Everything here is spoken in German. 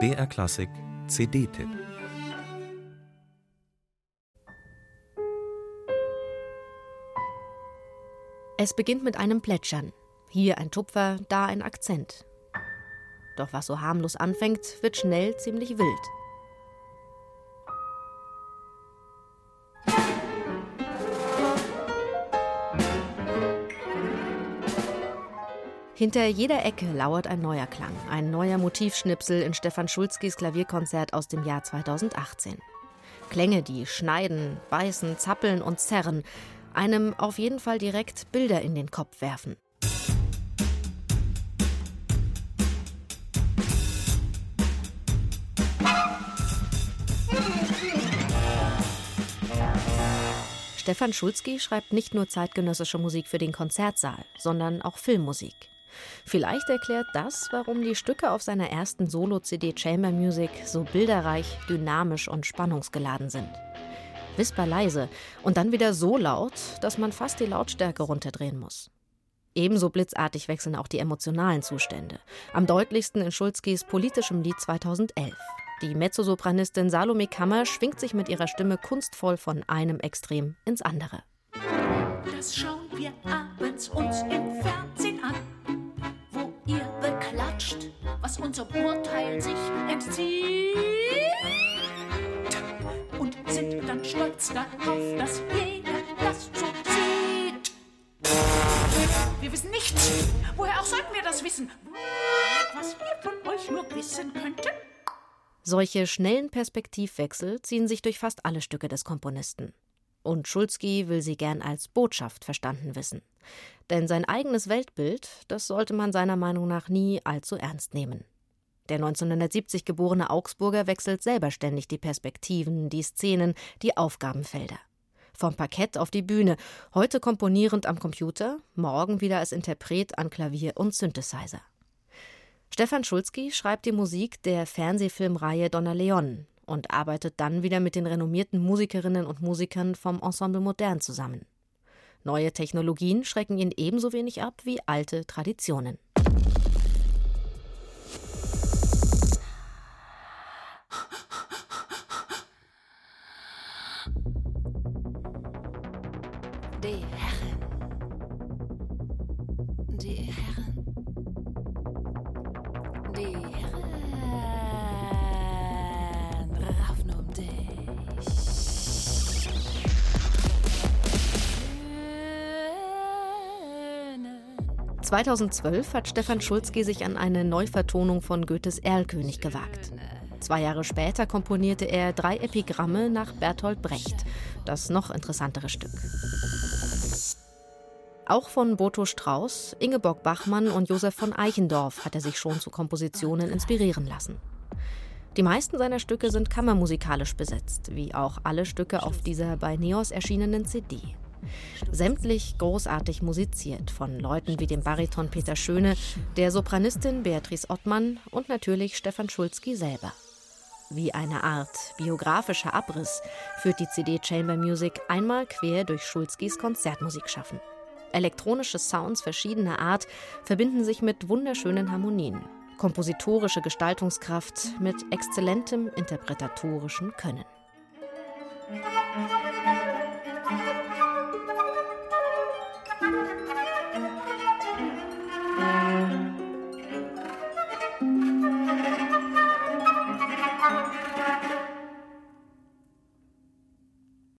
BR Klassik CD-Tipp Es beginnt mit einem Plätschern. Hier ein Tupfer, da ein Akzent. Doch was so harmlos anfängt, wird schnell ziemlich wild. Hinter jeder Ecke lauert ein neuer Klang, ein neuer Motivschnipsel in Stefan Schulzkis Klavierkonzert aus dem Jahr 2018. Klänge, die schneiden, beißen, zappeln und zerren, einem auf jeden Fall direkt Bilder in den Kopf werfen. Stefan Schulzki schreibt nicht nur zeitgenössische Musik für den Konzertsaal, sondern auch Filmmusik. Vielleicht erklärt das, warum die Stücke auf seiner ersten Solo-CD Chamber Music so bilderreich, dynamisch und spannungsgeladen sind. Whisper leise und dann wieder so laut, dass man fast die Lautstärke runterdrehen muss. Ebenso blitzartig wechseln auch die emotionalen Zustände. Am deutlichsten in Schulzkis politischem Lied 2011. Die Mezzosopranistin Salome Kammer schwingt sich mit ihrer Stimme kunstvoll von einem Extrem ins andere. Das schauen wir abends uns stolz darauf, dass jeder das so sieht. Wir wissen nichts. Woher auch sollten wir das wissen? Was wir von euch nur wissen könnten? Solche schnellen Perspektivwechsel ziehen sich durch fast alle Stücke des Komponisten. Und Schulzki will sie gern als Botschaft verstanden wissen. Denn sein eigenes Weltbild, das sollte man seiner Meinung nach nie allzu ernst nehmen. Der 1970 geborene Augsburger wechselt selber ständig die Perspektiven, die Szenen, die Aufgabenfelder. Vom Parkett auf die Bühne, heute komponierend am Computer, morgen wieder als Interpret an Klavier und Synthesizer. Stefan Schulzki schreibt die Musik der Fernsehfilmreihe Donna Leon und arbeitet dann wieder mit den renommierten Musikerinnen und Musikern vom Ensemble Modern zusammen. Neue Technologien schrecken ihn ebenso wenig ab wie alte Traditionen. Die Herren. Die Herren. Die Herren. Raffen um dich. 2012 hat Stefan Schulzki sich an eine Neuvertonung von Goethes Erlkönig gewagt. Zwei Jahre später komponierte er drei Epigramme nach Bertolt Brecht, das noch interessantere Stück. Auch von Boto Strauß, Ingeborg Bachmann und Josef von Eichendorff hat er sich schon zu Kompositionen inspirieren lassen. Die meisten seiner Stücke sind kammermusikalisch besetzt, wie auch alle Stücke auf dieser bei Neos erschienenen CD. Sämtlich großartig musiziert von Leuten wie dem Bariton Peter Schöne, der Sopranistin Beatrice Ottmann und natürlich Stefan Schulzki selber. Wie eine Art biografischer Abriss führt die CD Chamber Music einmal quer durch Schulzkis Konzertmusik schaffen. Elektronische Sounds verschiedener Art verbinden sich mit wunderschönen Harmonien, kompositorische Gestaltungskraft mit exzellentem interpretatorischen Können.